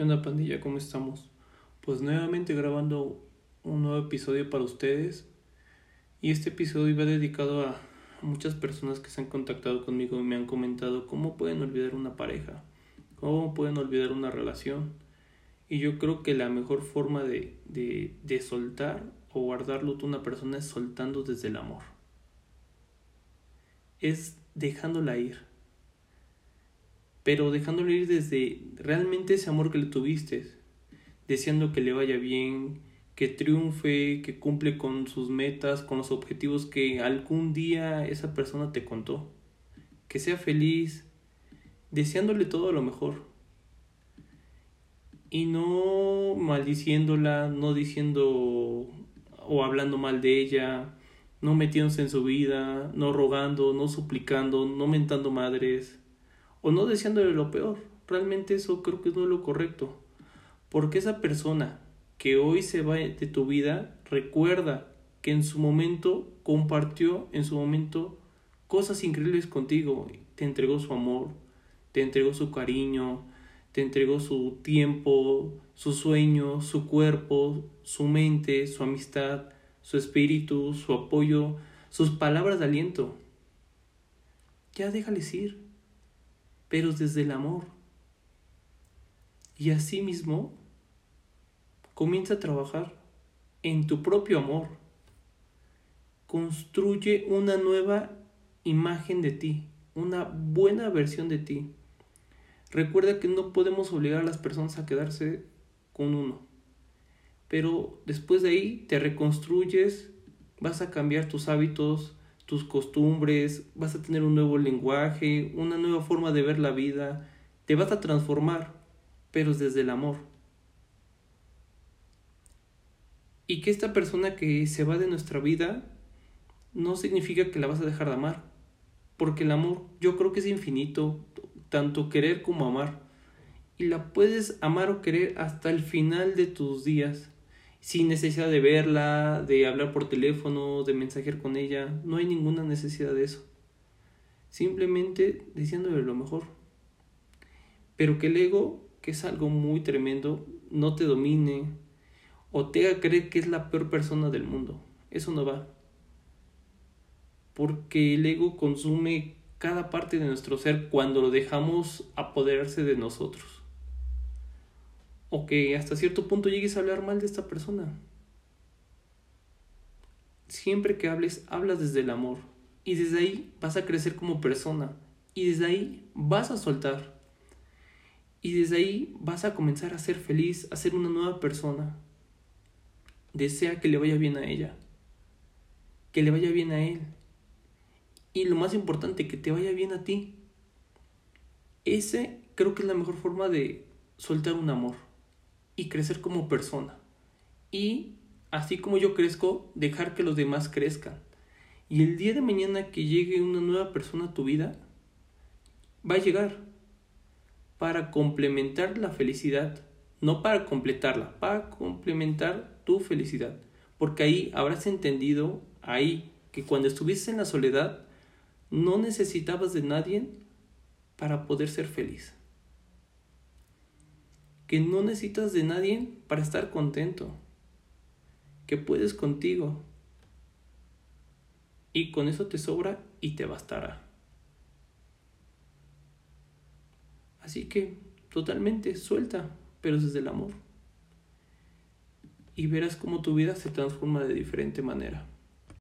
¿Qué onda pandilla? ¿Cómo estamos? Pues nuevamente grabando un nuevo episodio para ustedes. Y este episodio va dedicado a muchas personas que se han contactado conmigo y me han comentado cómo pueden olvidar una pareja, cómo pueden olvidar una relación. Y yo creo que la mejor forma de, de, de soltar o guardarlo de una persona es soltando desde el amor. Es dejándola ir pero dejándolo ir desde realmente ese amor que le tuviste, deseando que le vaya bien, que triunfe, que cumple con sus metas, con los objetivos que algún día esa persona te contó, que sea feliz, deseándole todo lo mejor. Y no maldiciéndola, no diciendo o hablando mal de ella, no metiéndose en su vida, no rogando, no suplicando, no mentando madres o no deseándole lo peor. Realmente eso creo que no es lo correcto. Porque esa persona que hoy se va de tu vida recuerda que en su momento compartió en su momento cosas increíbles contigo. Te entregó su amor, te entregó su cariño, te entregó su tiempo, su sueño, su cuerpo, su mente, su amistad, su espíritu, su apoyo, sus palabras de aliento. Ya déjales ir pero desde el amor. Y asimismo, comienza a trabajar en tu propio amor. Construye una nueva imagen de ti, una buena versión de ti. Recuerda que no podemos obligar a las personas a quedarse con uno. Pero después de ahí te reconstruyes, vas a cambiar tus hábitos, tus costumbres, vas a tener un nuevo lenguaje, una nueva forma de ver la vida, te vas a transformar, pero desde el amor. Y que esta persona que se va de nuestra vida no significa que la vas a dejar de amar, porque el amor yo creo que es infinito, tanto querer como amar, y la puedes amar o querer hasta el final de tus días sin necesidad de verla, de hablar por teléfono, de mensajear con ella, no hay ninguna necesidad de eso. Simplemente diciéndole lo mejor. Pero que el ego, que es algo muy tremendo, no te domine o te haga creer que es la peor persona del mundo. Eso no va. Porque el ego consume cada parte de nuestro ser cuando lo dejamos apoderarse de nosotros o que hasta cierto punto llegues a hablar mal de esta persona. Siempre que hables, hablas desde el amor. Y desde ahí vas a crecer como persona. Y desde ahí vas a soltar. Y desde ahí vas a comenzar a ser feliz, a ser una nueva persona. Desea que le vaya bien a ella. Que le vaya bien a él. Y lo más importante, que te vaya bien a ti. Ese creo que es la mejor forma de soltar un amor y crecer como persona. Y así como yo crezco, dejar que los demás crezcan. Y el día de mañana que llegue una nueva persona a tu vida, va a llegar para complementar la felicidad, no para completarla, para complementar tu felicidad. Porque ahí habrás entendido, ahí, que cuando estuviste en la soledad, no necesitabas de nadie para poder ser feliz que no necesitas de nadie para estar contento, que puedes contigo. Y con eso te sobra y te bastará. Así que totalmente suelta, pero desde el amor. Y verás cómo tu vida se transforma de diferente manera.